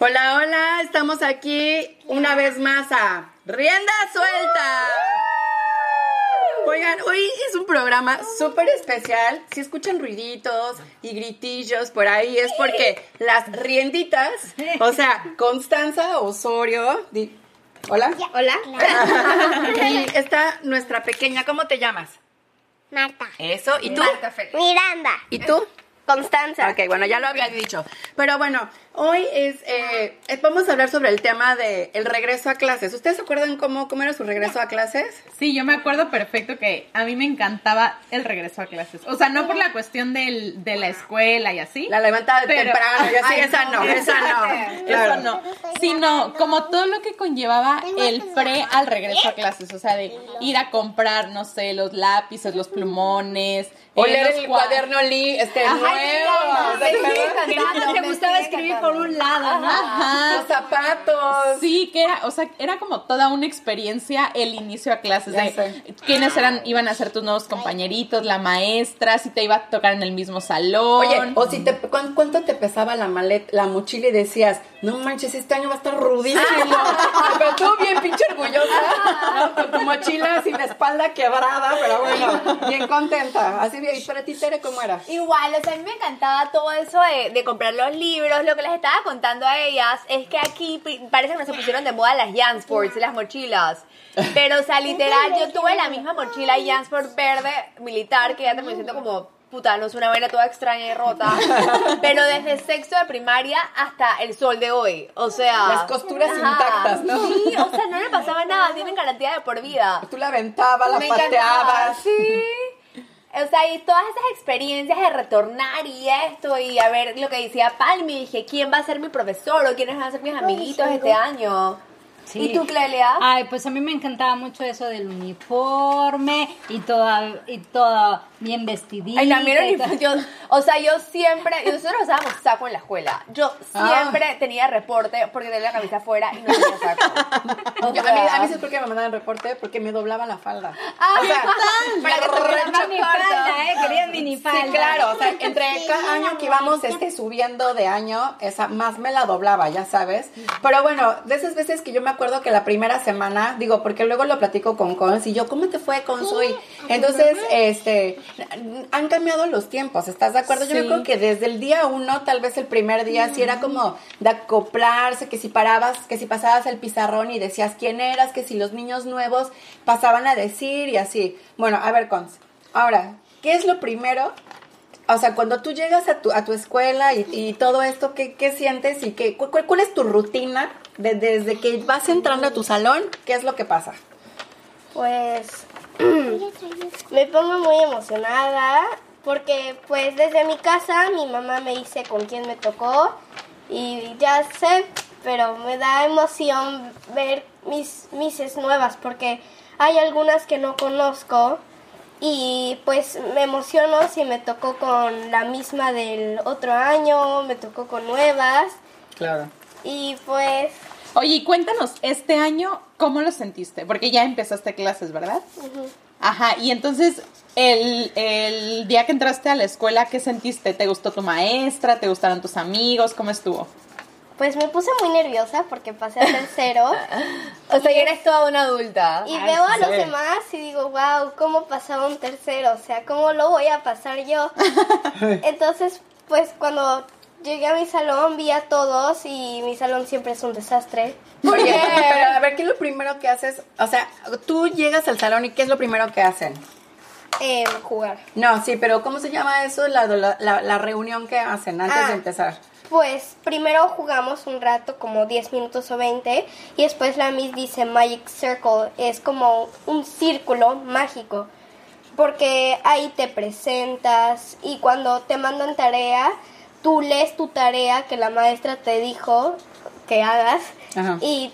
Hola, hola, estamos aquí una vez más a Rienda Suelta. Oigan, hoy es un programa súper especial. Si escuchan ruiditos y gritillos por ahí es porque las rienditas, o sea, Constanza Osorio, di- hola, Hola. y está nuestra pequeña, ¿cómo te llamas? Marta. Eso, ¿y tú? Miranda. ¿Y tú? Constanza. Ok, bueno, ya lo había dicho. Pero bueno, hoy es, eh, eh, vamos a hablar sobre el tema de el regreso a clases. ¿Ustedes se acuerdan cómo, cómo era su regreso a clases? Sí, yo me acuerdo perfecto que a mí me encantaba el regreso a clases. O sea, no por la cuestión del, de la escuela y así. La levantada Pero- temprano, y así, Ay, esa no, esa no. Claro. Eso no. Sino como todo lo que conllevaba el pre al regreso a clases. O sea, de ir a comprar, no sé, los lápices, los plumones. O eh, leer el cua- cuaderno li, este, nuevo. no te gustaba escribir por un lado, ¿no? Ajá. Los zapatos. Sí, que era, o sea, era como toda una experiencia el inicio a clases Ya de sé. quiénes eran, iban a ser tus nuevos compañeritos, la maestra, si te iba a tocar en el mismo salón. Oye, o si te, ¿cuán- ¿cuánto te pesaba la maleta, la mochila y decías, no manches, este año va a estar rudísimo? pero tú bien pinche orgullosa, con tu mochila sin la espalda quebrada, pero bueno, bien contenta. Así bien, y para ti, Tere, ¿cómo era? Igual, o sea, a mí me encantaba todo eso de, de comprar los libros. Lo que les estaba contando a ellas es que aquí parece que no se pusieron de moda las Jansports y las mochilas. Pero, o sea, literal, yo tuve la misma mochila Jansport verde militar que ya terminó siendo como, puta, no es una vaina toda extraña y rota. Pero desde sexto de primaria hasta el sol de hoy. O sea. Las costuras intactas, ¿no? Sí, o sea, no le pasaba nada. Tienen garantía de por vida. Tú la aventabas, la Me encantaba, pateabas. sí. O sea, y todas esas experiencias de retornar y esto, y a ver lo que decía Palmi, dije, ¿quién va a ser mi profesor o quiénes van a ser mis amiguitos este año? Sí. ¿Y tú, Clelia? Ay, pues a mí me encantaba mucho eso del uniforme y toda, y toda bien vestidita. Ay, el- todo. yo, o sea, yo siempre, nosotros usábamos saco en la escuela. Yo Ah. siempre tenía reporte porque tenía la camisa afuera y no tenía saco. O Yo- a mí, a mí es porque me mandaban reporte porque me doblaba la falda. Ay, o sea, para que te vieran más Minifalda, ¿eh? Quería minifalda. Sí, claro, o sea, entre cada año que íbamos este, subiendo de año, esa más me la doblaba, ya sabes. Pero bueno, de esas veces que yo me acuerdo que la primera semana, digo, porque luego lo platico con Cons y yo, ¿cómo te fue, Cons, hoy? Entonces, este, han cambiado los tiempos, ¿estás de acuerdo? Yo acuerdo que desde el día uno, tal vez el primer día, sí era como de acoplarse, que si parabas, que si pasabas el pizarrón y decías quién eras, que si los niños nuevos pasaban a decir y así. Bueno, a ver, Cons, ahora, ¿qué es lo primero o sea, cuando tú llegas a tu, a tu escuela y, y todo esto, ¿qué, qué sientes y qué, cu- cuál, cuál es tu rutina de- desde que vas entrando a tu salón? ¿Qué es lo que pasa? Pues me pongo muy emocionada porque pues desde mi casa mi mamá me dice con quién me tocó y ya sé, pero me da emoción ver mis mises nuevas porque hay algunas que no conozco y pues me emociono si me tocó con la misma del otro año, me tocó con nuevas Claro. y pues Oye, y cuéntanos, este año, ¿cómo lo sentiste? Porque ya empezaste clases, ¿verdad? Ajá, y entonces, el, el día que entraste a la escuela, ¿qué sentiste? ¿Te gustó tu maestra? ¿Te gustaron tus amigos? ¿Cómo estuvo? pues me puse muy nerviosa porque pasé a tercero. o sea, ya eres toda una adulta. Y veo a los sí. demás y digo, wow, ¿cómo pasaba un tercero? O sea, ¿cómo lo voy a pasar yo? Entonces, pues cuando llegué a mi salón vi a todos y mi salón siempre es un desastre. Oye, pero a ver, ¿qué es lo primero que haces? O sea, tú llegas al salón y ¿qué es lo primero que hacen? Eh, jugar. No, sí, pero ¿cómo se llama eso? La, la, la- la reunión que hacen antes Ah. de empezar. Pues primero jugamos un rato, como 10 minutos o 20, y después la Miss dice Magic Circle, es como un círculo mágico, porque ahí te presentas y cuando te mandan tarea, tú lees tu tarea que la maestra te dijo que hagas Ajá. y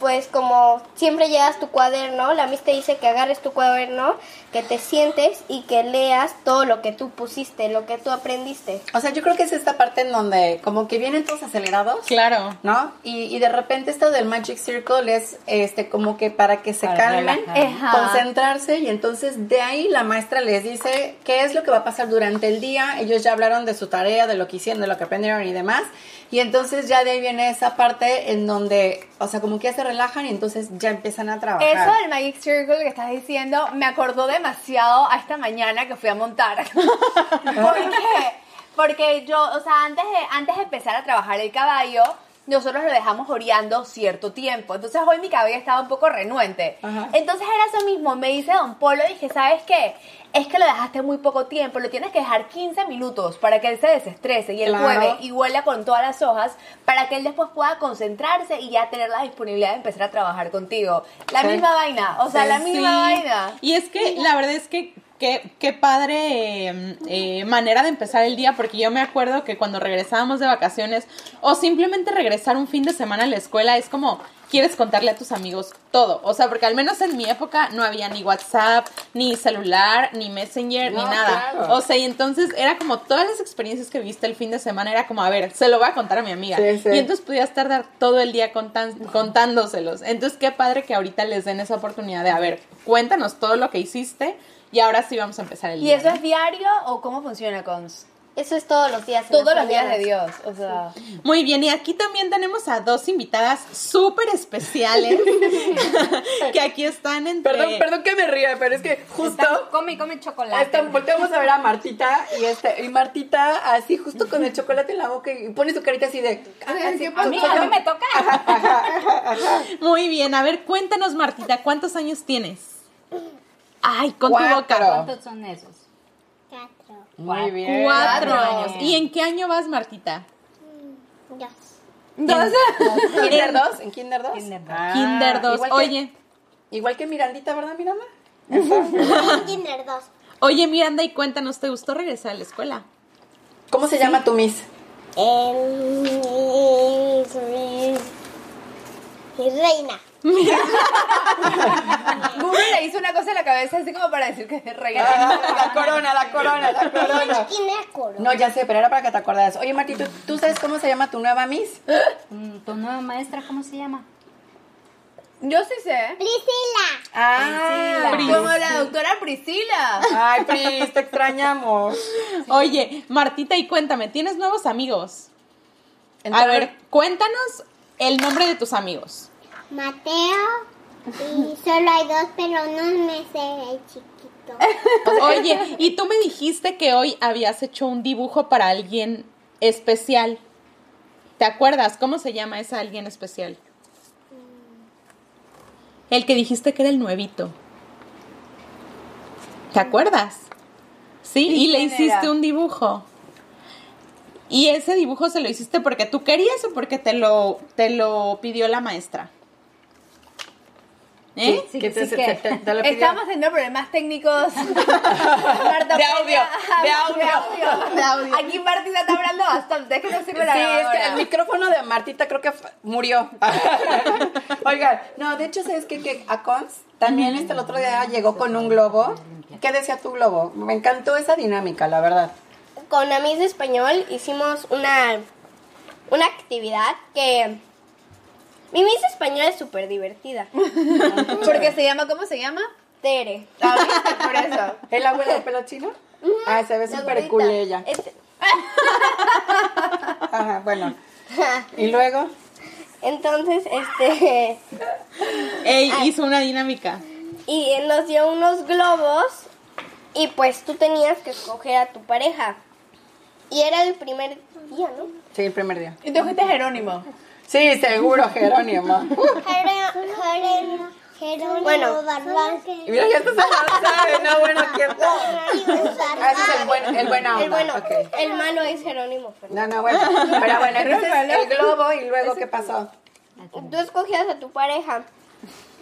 pues como siempre llevas tu cuaderno, la Miss te dice que agarres tu cuaderno, que te sientes y que leas todo lo que tú pusiste, lo que tú aprendiste. O sea, yo creo que es esta parte en donde como que vienen todos acelerados. Claro. ¿no? Y, y de repente esto del Magic Circle es este como que para que se Para calmen, relajar. Concentrarse y entonces de ahí la maestra les dice qué es lo que va a pasar durante el día. Ellos ya hablaron de su tarea, de lo que hicieron, de lo que aprendieron y demás. Y entonces ya de ahí viene esa parte en donde, o sea, como que ya se relajan y entonces ya empiezan a trabajar. Eso del Magic Circle que estás diciendo me acordó demasiado a esta mañana que fui a montar. ¿Por qué? Porque yo, o sea, antes de, antes de empezar a trabajar el caballo, nosotros lo dejamos oreando cierto tiempo. Entonces hoy mi caballo estaba un poco renuente. Ajá. Entonces era eso mismo, me dice Don Polo, dije, ¿sabes qué? Es que lo dejaste muy poco tiempo, lo tienes que dejar 15 minutos para que él se desestrese y él Claro. y huela con todas las hojas para que él después pueda concentrarse y ya tener la disponibilidad de empezar a trabajar contigo. La Sí. misma vaina, o sea, Sí, la misma Sí. vaina. Y es que la verdad es que qué, qué padre eh, eh, manera de empezar el día, porque yo me acuerdo que cuando regresábamos de vacaciones o simplemente regresar un fin de semana a la escuela es como quieres contarle a tus amigos todo. O sea, porque al menos en mi época no había ni WhatsApp, ni celular, ni Messenger, ni nada. claro. O sea, y entonces era como todas las experiencias que viste el fin de semana, era como, a ver, se lo voy a contar a mi amiga. Sí, sí. Y entonces podías tardar todo el día contan- contándoselos. Entonces, qué padre que ahorita les den esa oportunidad de, a ver, cuéntanos todo lo que hiciste y ahora sí vamos a empezar el ¿Y día. eso ¿no? es diario o cómo funciona, Cons? Eso es todos los días. Todos los días de. Dios, o sea... Muy bien, y aquí también tenemos a dos invitadas súper especiales que aquí están entre... Perdón, perdón que me ría, pero es que justo... Come, come chocolate. Están, volteamos a ver a Martita y este y Martita así justo con el chocolate en la boca y pone su carita así de así, A mí, a mí me toca. Muy bien, a ver, cuéntanos, Martita, ¿cuántos años tienes? Ay, con tu boca. ¿Cuántos son esos? Cuatro. Muy bien. Cuatro Cuatro. años. ¿Y en qué año vas, Martita? Dos. Entonces, ¿Kinder 2? ¿En Kinder 2? Kinder dos. Kinder 2. Igual que, Oye, igual que Mirandita, ¿verdad, Miranda? Kinder dos. oye, Miranda, y cuéntanos, ¿te gustó regresar a la escuela? ¿Cómo se llama tu Miss? Em, mis- mis- mi reina. Google le hizo una cosa en la cabeza así como para decir que es reina. Ah, la corona, la corona, la corona. Kinder corona. No, ya sé, pero era para que te acordaras. Oye, Martita, ¿tú, tú sabes cómo se llama tu nueva Miss? Mm, ¿Tu nueva maestra cómo se llama? Yo sí sé. Priscila. Ah. Como la doctora Priscila. Ay, Pris, te extrañamos. Oye, Martita, y cuéntame, ¿tienes nuevos amigos? A ver, cuéntanos el nombre de tus amigos. Mateo. Y solo hay dos, pero no me sé el chiquito. Oye, y tú me dijiste que hoy habías hecho un dibujo para alguien especial. ¿Te acuerdas? ¿Cómo se llama esa alguien especial? El que dijiste que era el nuevito. ¿Te acuerdas? Sí, ¿Y y le hiciste era? un dibujo. ¿Y ese dibujo se lo hiciste porque tú querías o porque te lo, te lo pidió la maestra? ¿Eh? Sí, ¿Qué te, sí te- que- te- te lo pidió? Estamos teniendo problemas técnicos. Marta De audio, de audio. audio. De audio. Aquí Martita está hablando bastante. Es que no sirve la Sí, es que el micrófono de Martita creo que murió. Oigan, no, de hecho, ¿sabes qué? Que a Cons también este el otro día llegó con un globo. ¿Qué decía tu globo? Me encantó esa dinámica, la verdad. Con Amis de Español hicimos una, una actividad que... Mi Miss Español es súper divertida. Porque se llama, ¿cómo se llama? Tere. Ah, ¿viste? Por eso. ¿Es la abuela de pelo chino? Ah, se ve súper cool ella. Este- Ajá, bueno. ¿Y luego? Entonces, este... Ey, hizo una dinámica. Y nos dio unos globos y pues tú tenías que escoger a tu pareja. Y era el primer día, ¿no? Sí, el primer día. Y tú fuiste Jerónimo. Sí, seguro, Jerónimo. Jerónimo. Jerónimo Bueno. Mira, ya estás avanzada. No, bueno, qué Ah, ese es el buen, el buena onda. El bueno, ok. el malo es Jerónimo Fernández. No, no, bueno. Pero bueno, entonces el globo y luego, ¿qué pasó? Tú escogías a tu pareja.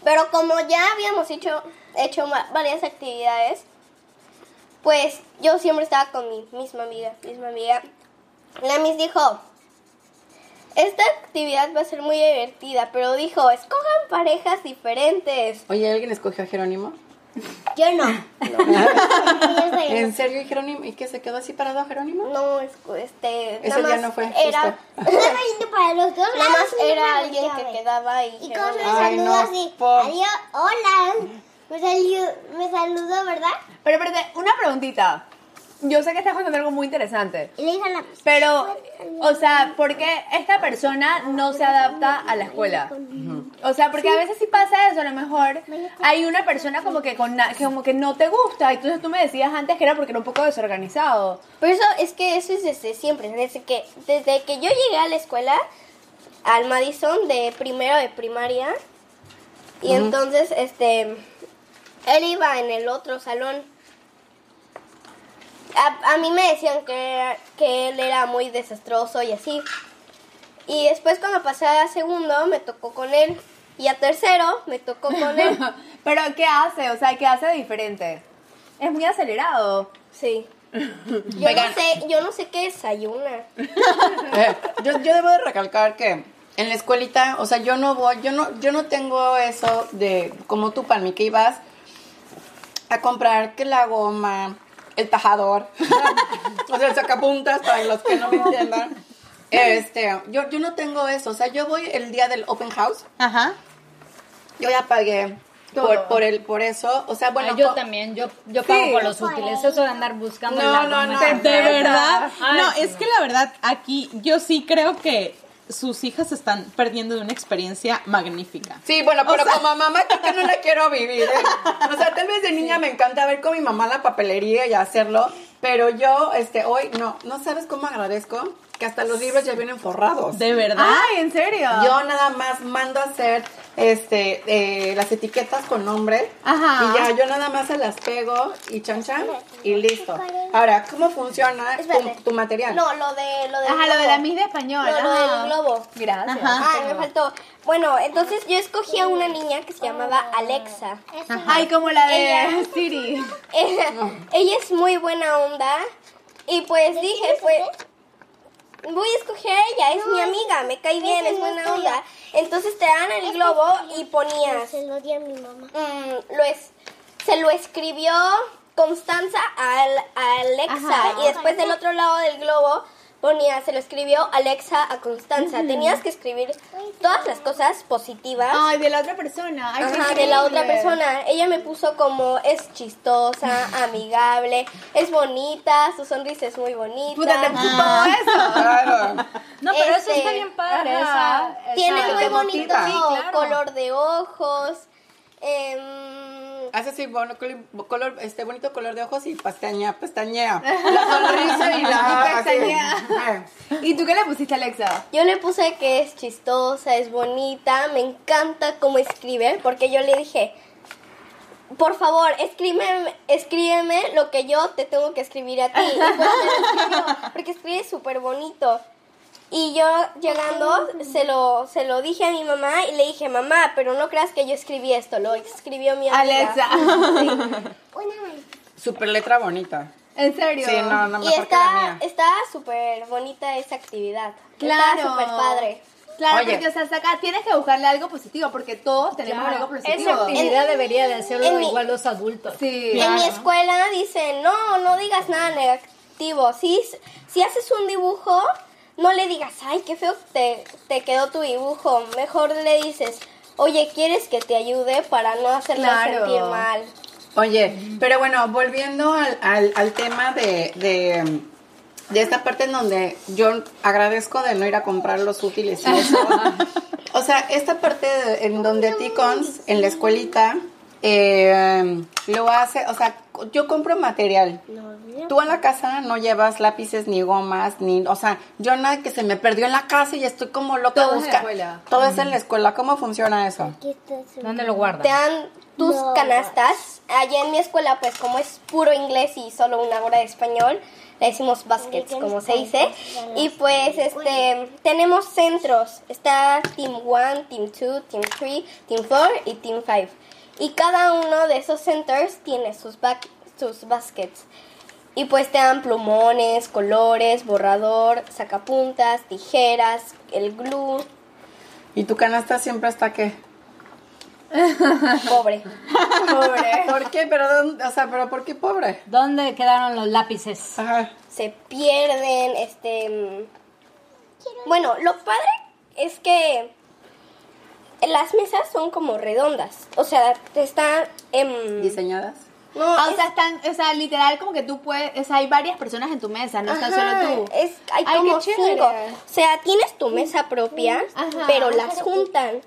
Pero como ya habíamos hecho, hecho varias actividades, pues yo siempre estaba con mi misma amiga, misma amiga. La Miss dijo, esta actividad va a ser muy divertida, pero dijo, escojan parejas diferentes. Oye, ¿alguien escogió a Jerónimo? Yo no. Soy ¿En serio, y Jerónimo? ¿Y qué se quedó así parado Jerónimo? No, este, Ese día no fue, era, para los dos nada más era no alguien que quedaba y Y como me saludó no, así, por- adiós, hola. Me, salió, me saludó, ¿verdad? Pero espérate, una preguntita. Yo sé que estás contando algo muy interesante. Y le dije a la Pero, o sea, ¿por qué esta persona no se adapta a la escuela? O sea, porque a veces sí pasa eso, a lo mejor hay una persona como que, con que como que no te gusta, entonces tú me decías antes que era porque era un poco desorganizado. Pero eso es que eso es desde siempre, desde que desde que yo llegué a la escuela al Madison de primero de primaria y entonces este él iba en el otro salón. A, a mí me decían que, que él era muy desastroso y así. Y después cuando pasé a segundo me tocó con él y a tercero me tocó con él. Pero, ¿qué hace? O sea, ¿qué hace de diferente? Es muy acelerado. Sí. Yo no sé, yo no sé qué desayuna. Eh, yo, yo debo de recalcar que en la escuelita, o sea, yo no voy, yo no, yo no tengo eso de como tú, Palmi, que ibas a comprar que la goma, el tajador, o sea, el sacapuntas, para los que no me entiendan. Este, yo, yo no tengo eso, o sea, yo voy el día del open house, Ajá. yo ya pagué Todo. por, por, el, por eso, o sea, bueno, Ay, yo también, yo, yo pago por los útiles. Eso de andar buscando No, la no, no, De verdad. Ay, No, sí, es que la verdad, aquí yo sí creo que sus hijas están perdiendo de una experiencia magnífica. Sí, bueno, O pero sea- como mamá creo que no la quiero vivir. ¿eh? O sea, tal vez de niña me encanta ver con mi mamá la papelería y hacerlo, pero yo, este, hoy, no, no sabes cómo agradezco que hasta los libros ya vienen forrados. De verdad. Ay, ¿en serio? Yo nada más mando a hacer este eh, las etiquetas con nombre Ajá. y ya yo nada más se las pego y chan chan y listo. Ahora, ¿cómo funciona tu, tu material? No, lo de lo Ajá, lo de la Miss de español. No, lo ajá. del globo. Gracias. Ajá. Ah, me faltó. Bueno, entonces yo escogí a una niña que se llamaba Alexa. Ay, como la de Ella- Siri. Ella, ella es muy buena onda y pues dije, pues voy a escoger a ella, es mi amiga, me cae bien, es buena onda. Entonces te dan el globo y ponías, Se lo di a mi mamá. mm, lo es, se lo escribió Constanza al, a Alexa Ajá. y después del otro lado del globo ponía, se lo escribió Alexa a Constanza. Tenías que escribir todas las cosas positivas. Ay, de la otra persona. Ay, Ajá, de la otra persona. Ella me puso como es chistosa, amigable, es bonita, su sonrisa es muy bonita. Puta, te puso todo eso. Claro. No, pero eso Este, está bien padre. ajá. esa- Tiene esa- muy te bonito motiva. Sí, claro. color de ojos. Em, Hace así, bueno, col- color, este bonito color de ojos y pestañea, pestañea. La sonrisa y la Y pestañea. ¿Y tú qué le pusiste, Alexa? yo le puse que es chistosa, es bonita, me encanta cómo escribe, porque yo le dije, por favor, escríbeme, escríbeme lo que yo te tengo que escribir a ti. Y pues escribió, porque escribe súper bonito. Y yo llegando se lo, se lo dije a mi mamá y le dije, mamá, pero no creas que yo escribí esto, lo escribió mi amiga. Alexa. Super letra bonita. ¿En serio? Sí, no, no, Y mejor que la está mía. está súper bonita esa actividad. Claro. Está súper padre. Claro, Oye. porque o sea, hasta acá tienes que buscarle algo positivo, porque todos tenemos Claro, algo positivo. Esa actividad debería de hacerlo en mi- igual los adultos. Sí. En mi escuela dicen, no, no digas nada negativo. Si, si haces un dibujo, no le digas, ay, qué feo te, te quedó tu dibujo. Mejor le dices, oye, ¿quieres que te ayude para no hacerle Claro. sentir mal? Oye, pero bueno, volviendo al, al, al tema de, de, de esta parte en donde yo agradezco de no ir a comprar los útiles y eso. o sea, esta parte de- en donde Ticons, en la escuelita, eh, lo hace, o sea, yo compro material. Tú en la casa no llevas lápices ni gomas, ni, o sea, yo nada que se me perdió en la casa y estoy como loca Todo es en la escuela. Todo es en la escuela. ¿Cómo funciona eso? ¿Dónde lo guardan? Te dan tus No. canastas. Allá en mi escuela, pues como es puro inglés y solo una hora de español, le decimos baskets, como se dice. Y pues este tenemos centros. Está Team 1, Team 2, Team 3, Team 4 y Team 5. Y cada uno de esos centers tiene sus, back- sus baskets. Y pues te dan plumones, colores, borrador, sacapuntas, tijeras, el glue, ¿Y tu canasta siempre está qué? pobre. Pobre. ¿Por qué? Pero, ¿dónde- o sea, pero ¿por qué pobre? ¿Dónde quedaron los lápices? Ajá. se pierden, este... mm, Bueno, lo padre es que las mesas son como redondas, o sea, están... em, ¿Diseñadas? No, Ah, o sea, están, o sea, literal como que tú puedes, o sea, hay varias personas en tu mesa, no estás Ajá, solo tú. Es, hay Ay, como cinco. O sea, tienes tu mesa propia, Ajá. pero las juntan.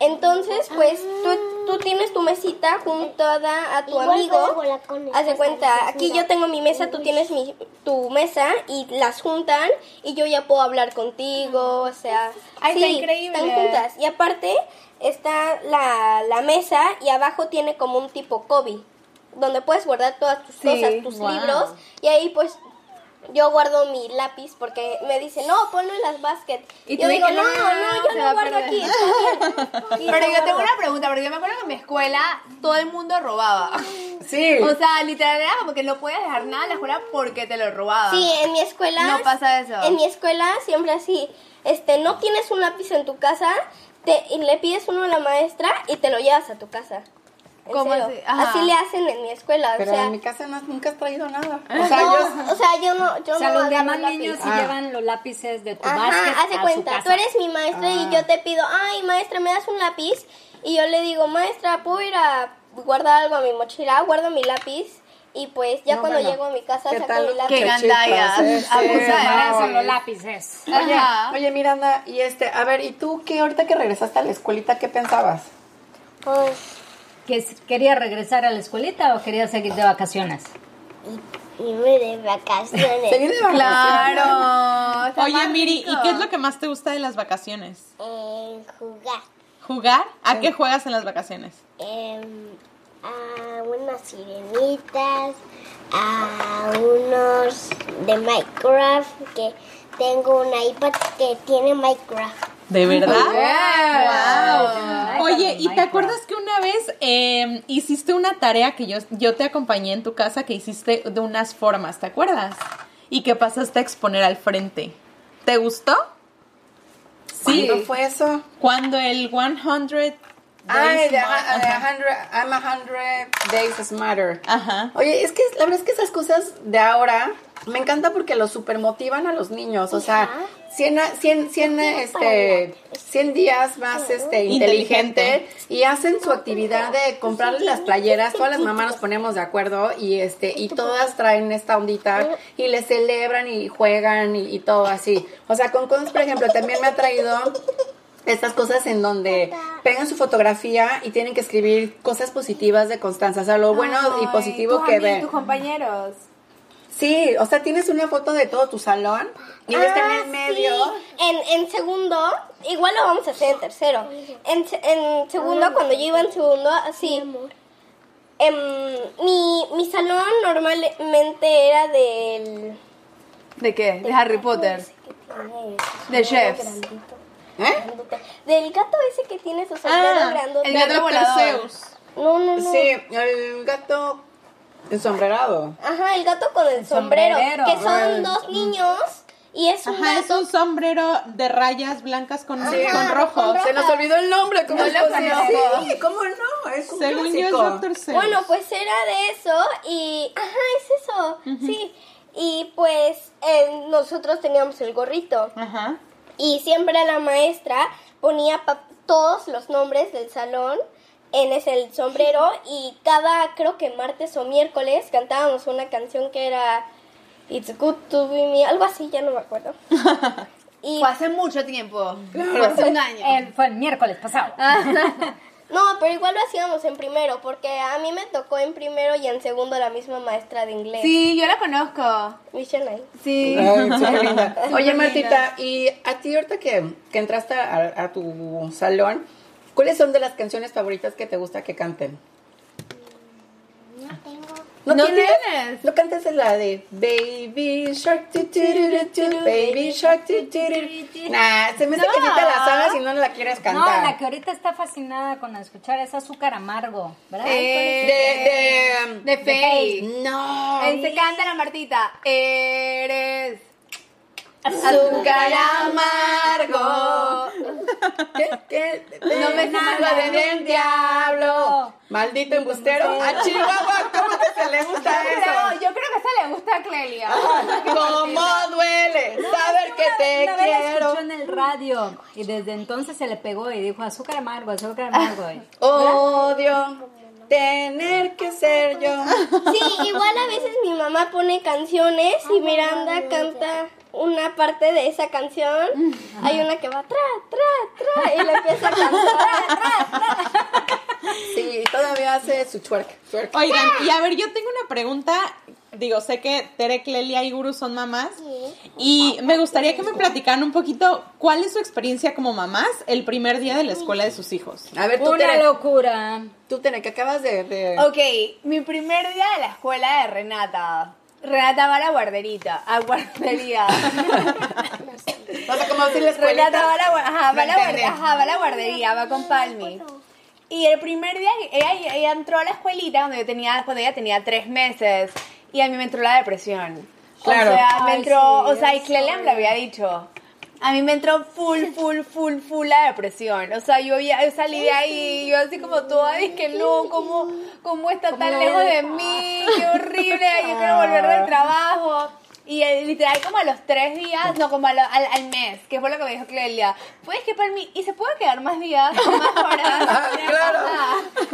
Entonces, pues tú, tú tienes tu mesita juntada a tu Igual amigo. Haz de cuenta, aquí yo tengo mi mesa, tú tienes mi, tu mesa y las juntan y yo ya puedo hablar contigo, o sea, Ay, sí, está increíble. están juntas. Y aparte está la, la mesa y abajo tiene como un tipo Kobe, donde puedes guardar todas tus Sí, cosas, tus wow. libros y ahí pues yo guardo mi lápiz porque me dicen, no, ponlo en las baskets. Y yo digo, no, no, no, yo lo guardo aquí, Pero yo tengo una pregunta, porque yo me acuerdo que en mi escuela todo el mundo robaba. Sí. O sea, literal era como que no puedes dejar nada en la escuela porque te lo robaban. Sí, en mi escuela. No pasa eso. En mi escuela siempre así. Este, no tienes un lápiz en tu casa, te, y le pides uno a la maestra y te lo llevas a tu casa. ¿Cómo así? Así le hacen en mi escuela. Pero o sea, en mi casa no- nunca has traído nada. O sea, no, yo... o sea, yo no, yo O sea, no los demás niños sí Ah. llevan los lápices de tu Ajá, básquet haz de a cuenta, su tú casa. eres mi maestra Ah. y yo te pido, ay, maestra, ¿me das un lápiz? Y yo le digo, maestra, ¿puedo ir a guardar algo a mi mochila? Guardo mi lápiz y pues ya No, cuando bueno. llego a mi casa ¿Qué saco tal? mi lápiz. Qué eh, sí, es- los lápices. Oye, oye, Miranda, y este, a ver, ¿y tú qué ahorita que regresaste a la escuelita, qué pensabas? Pues ¿Que ¿Quería regresar a la escuelita o quería seguir de vacaciones? irme de vacaciones. Seguir de vacaciones. Claro. Oye, Miri, ¿y qué es lo que más te gusta de las vacaciones? En jugar. ¿Jugar? ¿A qué juegas en las vacaciones? em, a unas sirenitas, a unos de Minecraft, que tengo un iPad que tiene Minecraft. ¿De verdad? Wow. Wow. Oye, ¿y te acuerdas que una vez eh, hiciste una tarea que yo, yo te acompañé en tu casa que hiciste de unas formas, ¿te acuerdas? Y que pasaste a exponer al frente. ¿Te gustó? Sí. ¿Cuándo fue eso? Cuando el 100 Ay, Days de Mar- a- de Ajá. 100, I'm a hundred days smarter. Ajá. Oye, es que la verdad es que esas cosas de ahora me encanta porque los super motivan a los niños. O sea, 100, a- 100, 100, este, 100 días más este, inteligente Inteligente. y hacen su actividad de comprarle las playeras. Todas las mamás nos ponemos de acuerdo y este y todas traen esta ondita y le celebran y juegan y, y todo así. O sea, con cosas, por ejemplo, también me ha traído estas cosas en donde pegan su fotografía y tienen que escribir cosas positivas de Constanza, o sea, lo bueno y positivo que ven. tus compañeros. Sí, o sea, tienes una foto de todo tu salón y ellos están Ah, en medio. sí. En, en segundo, igual lo vamos a hacer en tercero. En, en segundo, cuando yo iba en segundo, así. em, mi, mi salón normalmente era del. ¿De qué? De Harry Potter. De chefs. ¿Eh? Del gato ese que tiene su sombrero Ah, grandote. el gato volador. Zeus. No, no, no. Sí, el gato ensombrerado. Ajá, el gato con el sombrero. sombrerero. Que son dos niños. Y es un Ajá, es un sombrero de rayas blancas con, Sí. con rojos. Se nos olvidó el nombre, ¿cómo No es lo. Sí, ¿cómo no? Es un Según yo es clásico. Dr. Zeus. Bueno, pues era de eso y... Ajá, es eso. Sí. Y pues eh, nosotros teníamos el gorrito. Ajá. Y siempre la maestra ponía pa- todos los nombres del salón en ese el sombrero y cada, creo que martes o miércoles cantábamos una canción que era It's Good to Be Me, algo así, ya no me acuerdo. Y Fue hace mucho tiempo. Hace un año. El- fue el miércoles pasado. no, pero igual lo hacíamos en primero porque a mí me tocó en primero y en segundo la misma maestra de inglés. Sí, yo la conozco. Michelle Knight. Sí. Ay, súper linda. Oye, Martita, y a ti ahorita que, que entraste a, a tu salón, ¿cuáles son de las canciones favoritas que te gusta que canten? No. ¿No, ¿No tienes? tienes? ¿No cantes la de Baby Shark, tu, tu, tu, tu, tu, Baby Shark? Nah, se me hace que sí te la sabes y no la quieres No, cantar. la que ahorita está fascinada con escuchar es azúcar amargo, ¿verdad? Eh, de, de, De Faye. No. Él se canta la Martita. Eres Azúcar amargo. ¿Qué? ¿Qué? No me salva salva del diablo. Maldito embustero. A Chihuahua, ¿cómo que se le gusta Pero eso? yo creo que esa le gusta a Clelia. ¿Cómo duele saber que te Una vez la quiero? escuchó en el radio y desde entonces se le pegó y dijo azúcar amargo, azúcar amargo. y- Odio tener que ser yo. Sí, igual a veces mi mamá pone canciones y Miranda canta una parte de esa canción. Hay una que va tra, tra, tra y le empieza a cantar. Sí, y todavía hace su twerk. twerk. Oigan, y a ver, yo tengo una pregunta. Digo, sé que Tere, Clelia y Guru son mamás. Y me gustaría que me platicaran un poquito cuál es su experiencia como mamás el primer día de la escuela de sus hijos. A ver, tú, Una Tere, locura. tú, Tere, que acabas de... de- Ok, mi primer día de la escuela de Renata. Renata va a la guarderita, a guardería. O sea, como. Renata va a la, ajá, va a la guardería, ajá, va a la guardería, va con Palmi. Y el primer día, ella, ella entró a la escuelita cuando yo tenía, cuando ella tenía tres meses. Y a mí me entró la depresión. Claro. O sea, me Ay, entró, sí, o sea, y me lo había dicho. A mí me entró full, full, full, full la depresión. O sea, yo, ya- yo salí de ahí, yo así como toda, que no, ¿cómo, cómo está tan lejos de mí? Qué horrible, yo quiero volver del trabajo. Y eh, literal como a los tres días, no, como a lo- al, al mes, que fue lo que me dijo Clelia. Puedes que para mí, ¿y se puede quedar más días o más horas? claro,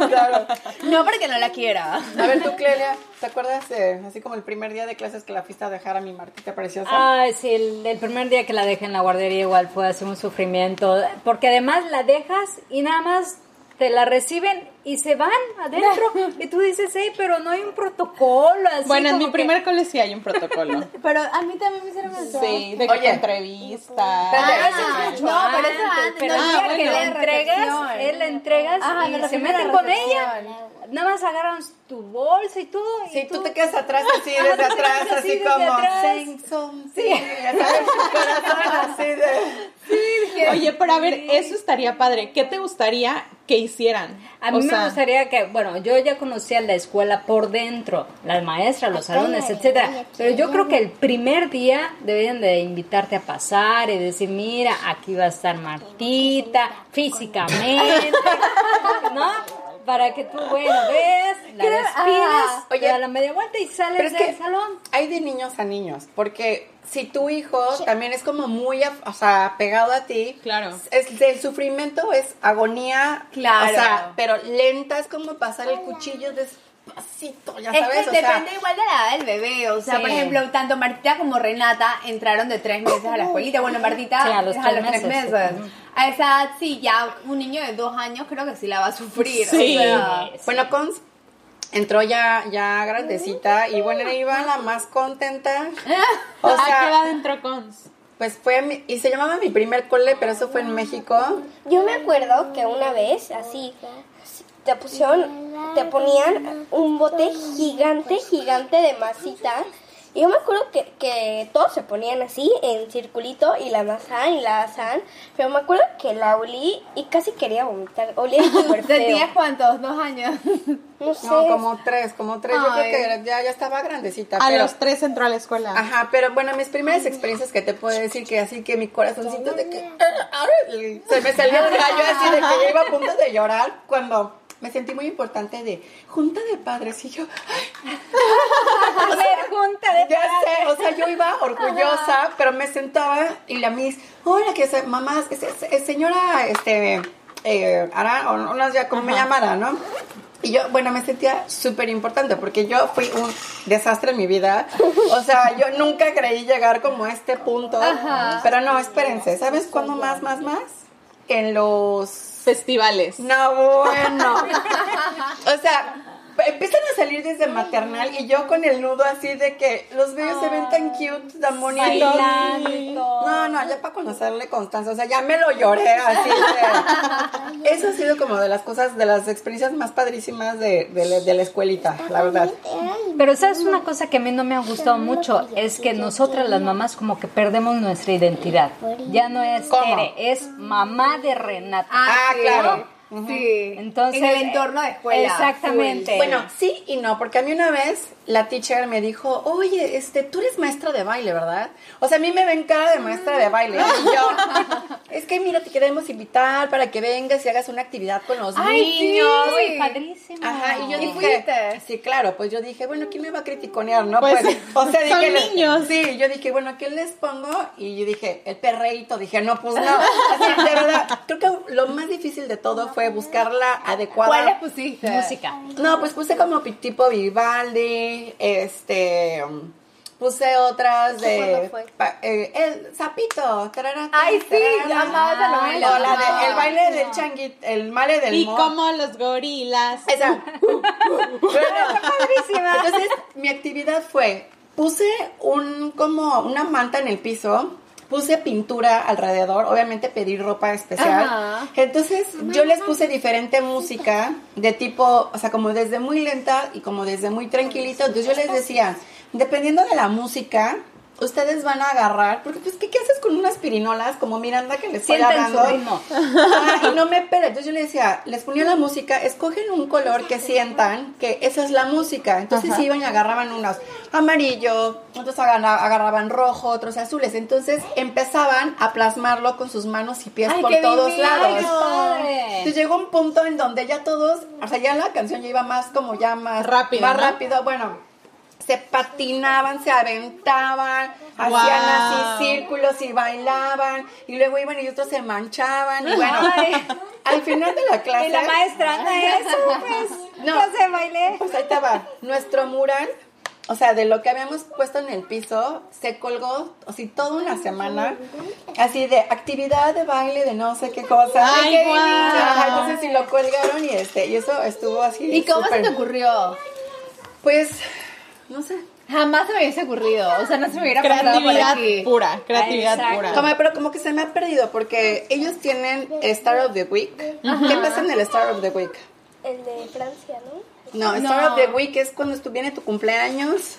claro. No porque no la quiera. A ver, tú, Clelia, ¿te acuerdas de, así como el primer día de clases que la fuiste a dejar a mi Martita preciosa? Ay, sí, el, el primer día que la dejé en la guardería igual fue así un sufrimiento, porque además la dejas y nada más te la reciben y se van adentro y tú dices, hey, pero no hay un protocolo así bueno, en mi que- primer cole sí hay un protocolo. Pero a mí también me hicieron eso. Sí, de que Oye. entrevistas. Ah, eso es mucho no, pero eso antes, pero no, el día bueno. que le la entregas, él le entregas Ajá, y me se meten con ella. Nada más agarran tu bolsa y todo. y Sí, tú te quedas atrás así, desde atrás, así, así desde como... atrás. Sí. así de... Oye, pero a ver, eso estaría padre. ¿Qué te gustaría que hicieran? A mí O me sea, gustaría que, bueno, yo ya conocía la escuela por dentro, las maestras, los salones, etcétera. Pero yo creo que el primer día deberían de invitarte a pasar y decir, mira, aquí va a estar Martita, físicamente, ¿no? Para que tú, bueno, ves, la despides, ajá. Oye, da la media vuelta y sales del salón. hay de niños a niños, porque si tu hijo también es como muy, o sea, pegado a ti, Claro. es, el sufrimiento es agonía, Claro. o sea, pero lenta es como pasar el cuchillo despacito, ya Es sabes, que o sea, depende igual de la edad del bebé. O sea, Sí. por ejemplo, tanto Martita como Renata entraron de tres meses a la escuelita. Bueno, Martita Sí, a los es tres tres meses, meses. sí. A esa edad, sí, ya un niño de dos años creo que sí la va a sufrir. Sí. O sea, Bueno, Cons entró ya, ya grandecita y bueno, iba la más contenta. O ¿A qué sea, edad entró Cons? pues fue mi, y se llamaba mi primer cole, pero eso fue en México. Yo me acuerdo que una vez, así, te pusieron, te ponían un bote gigante, gigante de masita. Y yo me acuerdo que, que todos se ponían así, en circulito, y la amasaban y la asaban. Pero me acuerdo que la olí y casi quería vomitar. Olía súper feo. ¿Tenías cuántos? ¿Dos años? No sé. No, como tres, como tres. Yo creo que ya, ya estaba grandecita. A pero, los tres entró a la escuela. Ajá, pero bueno, mis primeras experiencias que te puedo decir que así que mi corazoncito de que se me salió el gallo así de que yo iba a punto de llorar cuando me sentí muy importante de junta de padres y yo A ver, junta de ya sé, o sea, yo iba orgullosa, pero me sentaba y la mis, hola, que es mamá, es, señora, este, eh, Ara, o no, no sé cómo me llamara, ¿no? Y yo, bueno, me sentía súper importante porque yo fui un desastre en mi vida. O sea, yo nunca creí llegar como a este punto. Pero no, espérense, ¿sabes cuándo más, más, más? En los Festivales. no, bueno. O sea, empiezan a salir desde maternal y yo con el nudo así de que los bebés se ven tan cute, tan bonitos. No, no, ya para conocerle Constanza, o sea, ya me lo lloré así de... Eso ha sido como de las cosas, de las experiencias más padrísimas de, de la- de la escuelita, la verdad. Pero sabes una cosa que a mí no me ha gustado mucho es que nosotras las mamás como que perdemos nuestra identidad. Ya no es ¿Cómo? Tere, es mamá de Renata. Ah, sí. Sí. Entonces, en el entorno de escuela. Exactamente. Bueno, sí y no, porque a mí una vez la teacher me dijo, oye, este, tú eres maestra de baile, ¿verdad? O sea, a mí me ven cara de maestra de baile. Y yo, es que mira, te queremos invitar para que vengas y hagas una actividad con los Ay, sí. niños. Uy, padrísimo. Ajá, y yo ¿Y dije, fuiste? sí, claro, pues yo dije, bueno, ¿quién me va a criticonear, no? Pues, o sea, son dije, niños. Sí, yo dije, bueno, ¿qué les pongo? Y yo dije, el perreíto, dije, no, pues no. Así, de verdad, creo que lo más difícil difícil de todo fue buscar la adecuada. ¿Cuáles pusiste? Música. No, pues puse como tipo Vivaldi, este, puse otras ¿Cuándo de fue? pa- eh, el sapito. tarara, Ay, sí, tarara, yo amaba esa novela. O la de el baile del changuit, el male del Y mo. como los gorilas. Esa. Bueno, entonces mi actividad fue, puse un como una manta en el piso, puse pintura alrededor, obviamente pedí ropa especial. Ajá. Entonces yo les puse diferente música de tipo, o sea, como desde muy lenta y como desde muy tranquilito. Entonces yo les decía, dependiendo de la música, ustedes van a agarrar, porque pues, ¿qué, qué haces con unas pirinolas como Miranda que les su hablando? ritmo. Ah, y no me pela. Entonces yo le decía, les ponía la música, escogen un color que sientan que esa es la música. Entonces iban y agarraban unos amarillo, otros agarra- agarraban rojo, otros azules. Entonces empezaban a plasmarlo con sus manos y pies Ay, por todos divino. lados. Padre. Entonces llegó un punto en donde ya todos, o sea, ya la canción ya iba más como ya más Rápido, más ¿no? rápido. Bueno, se patinaban, se aventaban, hacían Wow. así círculos y bailaban y luego iban y otros se manchaban y bueno, al final de la clase Y la maestra anda eso, pues. No. No se bailé. pues ahí va. Nuestro mural, o sea, de lo que habíamos puesto en el piso, se colgó así toda una semana, así de actividad de baile, de no sé qué cosa. Ay, Qué. Ajá, Entonces sí lo colgaron y este, y eso estuvo así. ¿Y cómo se te ocurrió? Pues, no sé. Jamás se me hubiese ocurrido. O sea, no se me hubiera pasado por aquí. pura, creatividad Exacto. pura. Como, pero como que se me ha perdido porque ellos tienen Star of the Week. ¿Qué pasa en el Star of the Week? El de Francia, ¿no? No, No. Star of the Week es cuando viene tu cumpleaños.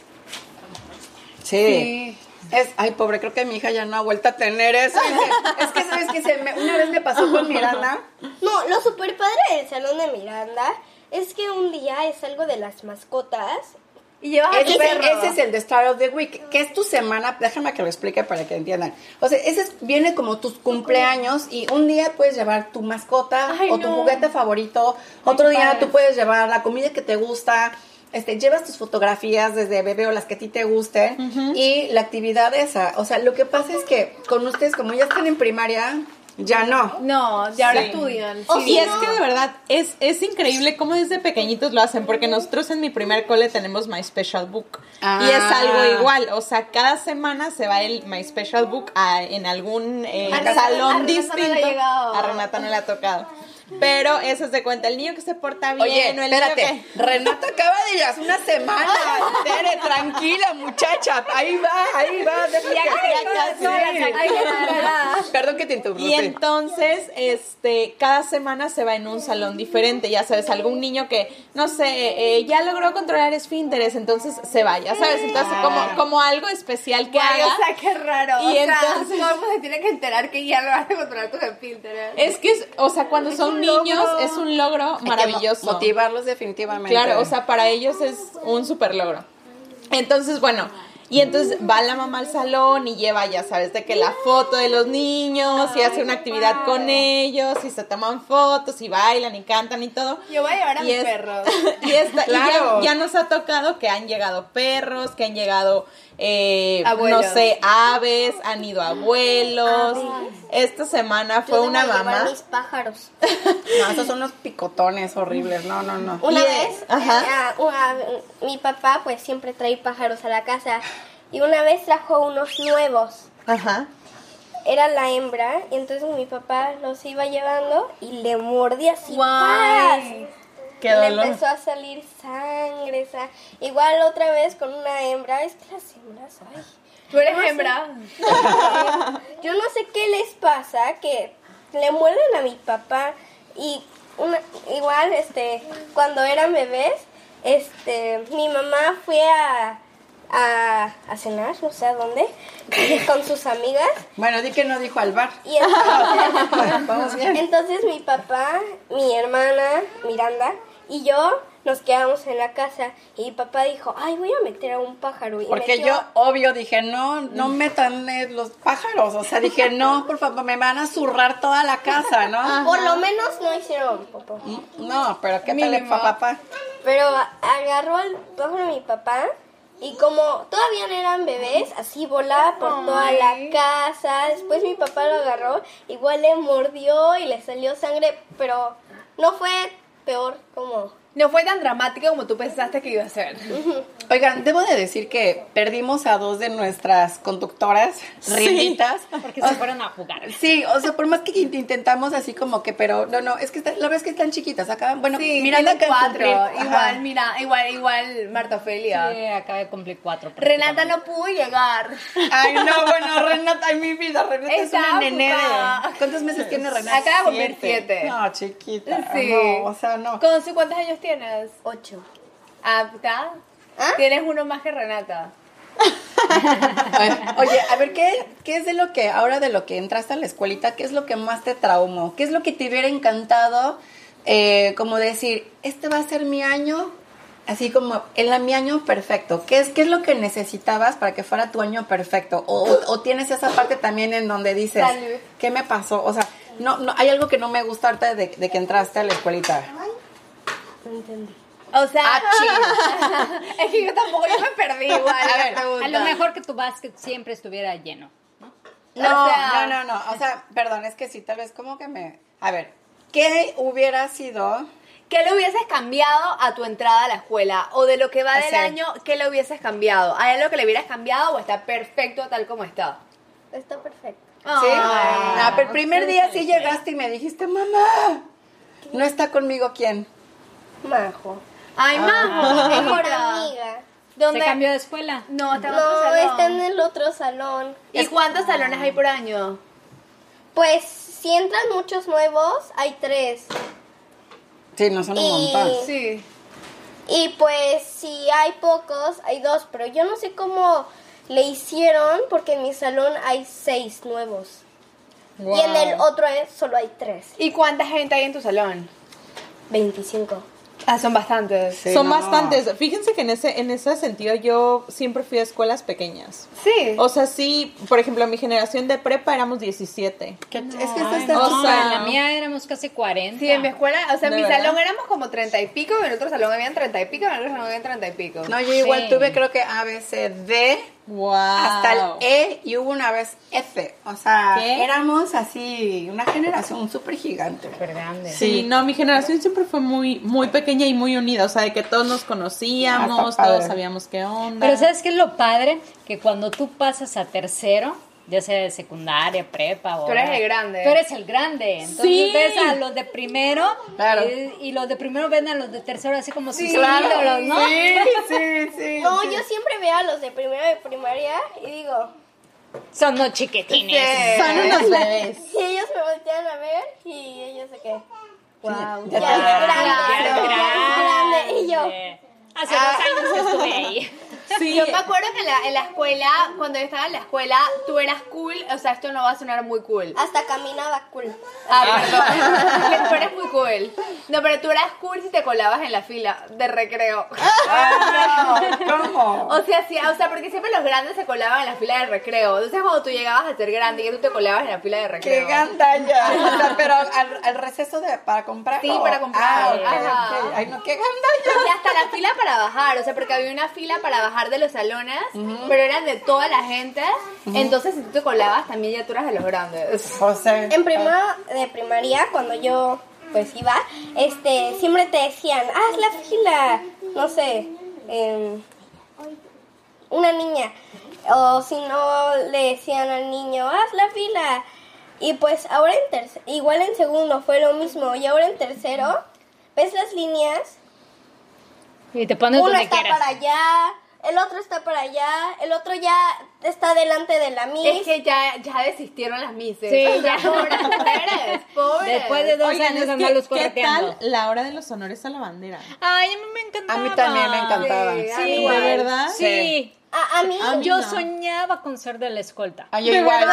Sí. Es, ay, pobre, creo que mi hija ya no ha vuelto a tener eso. Es que, ¿sabes que se me- Una vez me pasó con Miranda. No, lo super padre del salón de Miranda es que un día es algo de las mascotas. Y llevas a tu Ese, ese es el de Star of the Week, que es tu semana, déjame que lo explique para que entiendan. O sea, ese es- viene como tus cumpleaños y un día puedes llevar tu mascota Ay, o tu no. juguete favorito, otro día tú puedes llevar la comida que te gusta, este, llevas tus fotografías desde bebé o las que a ti te gusten y la actividad esa. O sea, lo que pasa es que con ustedes, como ya están en primaria, ya no. No, ya ahora Sí. estudian. Sí. y es que de verdad es, es increíble cómo desde pequeñitos lo hacen, porque nosotros en mi primer cole tenemos My Special Book y es Ah. algo igual, o sea, cada semana se va el My Special Book a- en algún eh, A Renata- a salón Renata no le ha distinto. a Renata no le ha tocado. Pero eso se cuenta, el niño que se porta bien Oye, o el niño espérate, que... Renata acaba de ir hace una semana. Tere, tranquila, muchacha. Ahí va, ahí va. Perdón que te interrumpí. Y entonces, este, cada semana se va en un salón diferente, ya sabes, algún niño que, no sé, eh, ya logró controlar esfínteres, entonces se va, ya sabes, entonces como, como algo especial que haga. o sea, qué raro. Y o sea, entonces- todo el mundo se tiene que enterar que ya lo vas a controlar tus esfínteres. Es que, es, o sea, cuando son niños logro. es un logro Hay que mo- maravilloso. Motivarlos definitivamente. Claro, o sea, para ellos es un super logro. Entonces, bueno, y entonces va la mamá al salón y lleva, ya sabes, de que la foto de los niños y hace una actividad con ellos y se toman fotos y bailan y cantan y todo. Yo voy a llevar a Y mis es- perros. Y, esta- y Claro. ya, ya nos ha tocado que han llegado perros, que han llegado, eh, no sé, aves, han ido abuelos. Esta semana fue Yo una mamá. mis pájaros. No, esos son unos picotones horribles. No, no, no. Una vez, ajá. eh, ah, mi papá pues siempre trae pájaros a la casa y una vez trajo unos nuevos. Ajá. Era la hembra y entonces mi papá los iba llevando y le mordía así. Guay. Qué le dolor. empezó a salir sangre. sa- Igual otra vez con una hembra. Es que las hembras, ay. Tú eres hembra. Yo no sé qué les pasa, que le muerden a mi papá y una, igual, este, cuando eran bebés, este, mi mamá fue a, a, a cenar, no sé a dónde, con sus amigas Bueno, di que no dijo al bar. y entonces, Vamos bien. entonces mi papá, mi hermana Miranda y yo nos quedamos en la casa y mi papá dijo, ay, voy a meter a un pájaro. Y Porque metió- yo, obvio, dije, no, no metan los pájaros. O sea, dije, no, por favor, me van a zurrar toda la casa, ¿no? Por lo menos no hicieron popó. No, pero ¿qué tal Mínimo. papá? Pero agarró al pájaro mi papá Y como todavía no eran bebés, así volaba por toda la casa. Después mi papá lo agarró, igual le mordió y le salió sangre, pero no fue peor como... No fue tan dramático como tú pensaste que iba a ser. Oigan, debo de decir que perdimos a dos de nuestras conductoras rienditas. Porque se fueron a jugar. Sí, o sea, por más que int- intentamos así como que, pero no, no, es que está- la verdad es que están chiquitas. Acá, bueno, Sí, Miranda cuatro. Igual, mira, igual, igual Marta Ofelia. Sí, acaba de cumplir cuatro. Renata no pudo llegar. Ay, no, bueno, Renata, ay, mi vida, Renata es una de... ¿Cuántos meses tiene Renata? Acaba de cumplir siete. No, chiquita. Sí. No, o sea, no. Consu, ¿cuántos años tienes? Ocho. Ah, ¿está? ¿Ah? Tienes uno más que Renata. Oye, a ver, ¿qué, ¿qué es de lo que, ahora de lo que entraste a la escuelita, qué es lo que más te traumó? ¿Qué es lo que te hubiera encantado, eh, como decir, este va a ser mi año, así como, el mi año perfecto? ¿Qué es, ¿Qué es lo que necesitabas para que fuera tu año perfecto? O, o- o tienes esa parte también en donde dices, Salud. ¿qué me pasó? O sea, no, no, hay algo que no me gusta ahorita de, de que entraste a la escuelita. No entendí. O sea, Ah, es que yo tampoco, yo me perdí igual. A ver. A lo mejor que tu básquet siempre estuviera lleno. No, O sea- no, no, no. O sea, perdón, es que sí, tal vez como que me. A ver, ¿qué hubiera sido? ¿Qué le hubieses cambiado a tu entrada a la escuela? O de lo que va del año, ¿qué le hubieses cambiado? ¿Hay algo que le hubieras cambiado o está perfecto tal como está? Está perfecto. ¿Sí? Ay. Pero el primer día sí llegaste y me dijiste, mamá, no está conmigo quién. Majo. Ay, majo, es Mejor amiga. ¿Dónde? Se cambió de escuela. No, está en otro No, salón. está en el otro salón. ¿Y cuántos salones hay por año? Pues si entran muchos nuevos, hay tres. Sí, no son un Y- montón. Sí. Y pues si hay pocos, hay dos. Pero yo no sé cómo le hicieron porque en mi salón hay seis nuevos. Y en el otro es, solo hay tres. ¿Y cuánta gente hay en tu salón? 25. Ah, son bastantes. Sí, Son no. bastantes. Fíjense que en ese, en ese sentido yo siempre fui a escuelas pequeñas. Sí. O sea, sí, por ejemplo, mi generación de prepa éramos 17. Que- es que esto está no, o sea, en la mía éramos casi 40. Sí, en mi escuela, o sea, en ¿De mi verdad? salón éramos como treinta y pico, en el otro salón habían treinta y pico, en el otro salón habían treinta y pico. No, yo igual Sí. tuve creo que A, B, C, D, Wow. hasta el E y hubo una vez F. O sea, ¿Qué? éramos así, una generación súper gigante. Súper grande. Sí, no, mi generación siempre fue muy, muy pequeña y muy unida. O sea, de que todos nos Ah, conocíamos, padre. todos sabíamos qué onda. Pero ¿sabes qué es lo padre? Que cuando tú pasas a tercero, ya sea de secundaria, prepa o... Tú eres el grande. Tú eres el grande. Entonces Sí. ves a los de primero Claro. y, y los de primero ven a los de tercero así como sus Claro. ídolos, ¿no? Sí, sí, sí. No, sí. yo siempre veo a los de primero de primaria y digo, Son los chiquitines. Son unos bebés. y ellos me voltean a ver y ellos se qué. Wow, ya ya, es grande, Ya es grande. Y yo, Hace dos años que estuve ahí. Sí, Yo me acuerdo que en la, en la escuela, cuando yo estaba en la escuela, tú eras cool, o sea, esto no va a sonar muy cool. hasta caminaba cool. Ah, perdón. Tú eres muy cool. No, pero tú eras cool si te colabas en la fila de recreo. Ah, no, ¿Cómo? O sea, sí, o sea, porque siempre los grandes se colaban en la fila de recreo. Entonces, cuando tú llegabas a ser grande, que tú te colabas en la fila de ¡Qué recreo. gandalla! O sea, pero al, al receso de, para comprar. Sí, para comprar. Ah, ok, Ajá. ok. Ay, no, qué gandalla. Y hasta la fila para bajar, o sea, porque había una fila para bajar de los salones, pero eran de toda la gente. Entonces, si tú te colabas, también ya tú eras de los grandes. José. En primero de primaria, cuando yo pues iba, este, siempre te decían, haz la fila, no sé, em, una niña. O si no, le decían al niño, haz la fila. Y pues ahora en tercero, igual en segundo fue lo mismo. Y ahora en tercero, ves las líneas, Y te pones uno donde está quieras. para allá, el otro está para allá, el otro ya está delante de la Miss. Es que ya, ya desistieron las mises. Sí, O sea, ya. Pobres mujeres, pobres. Después de dos Oigan, años andarlos ¿qué correteando. tal la hora de los honores a la bandera? Ay, a mí me encantaba. A mí también me encantaba. Sí, Sí, igual. ¿De verdad? Sí. a, a mí, A mí Yo no. soñaba con ser de la escolta. Ah, yo igual.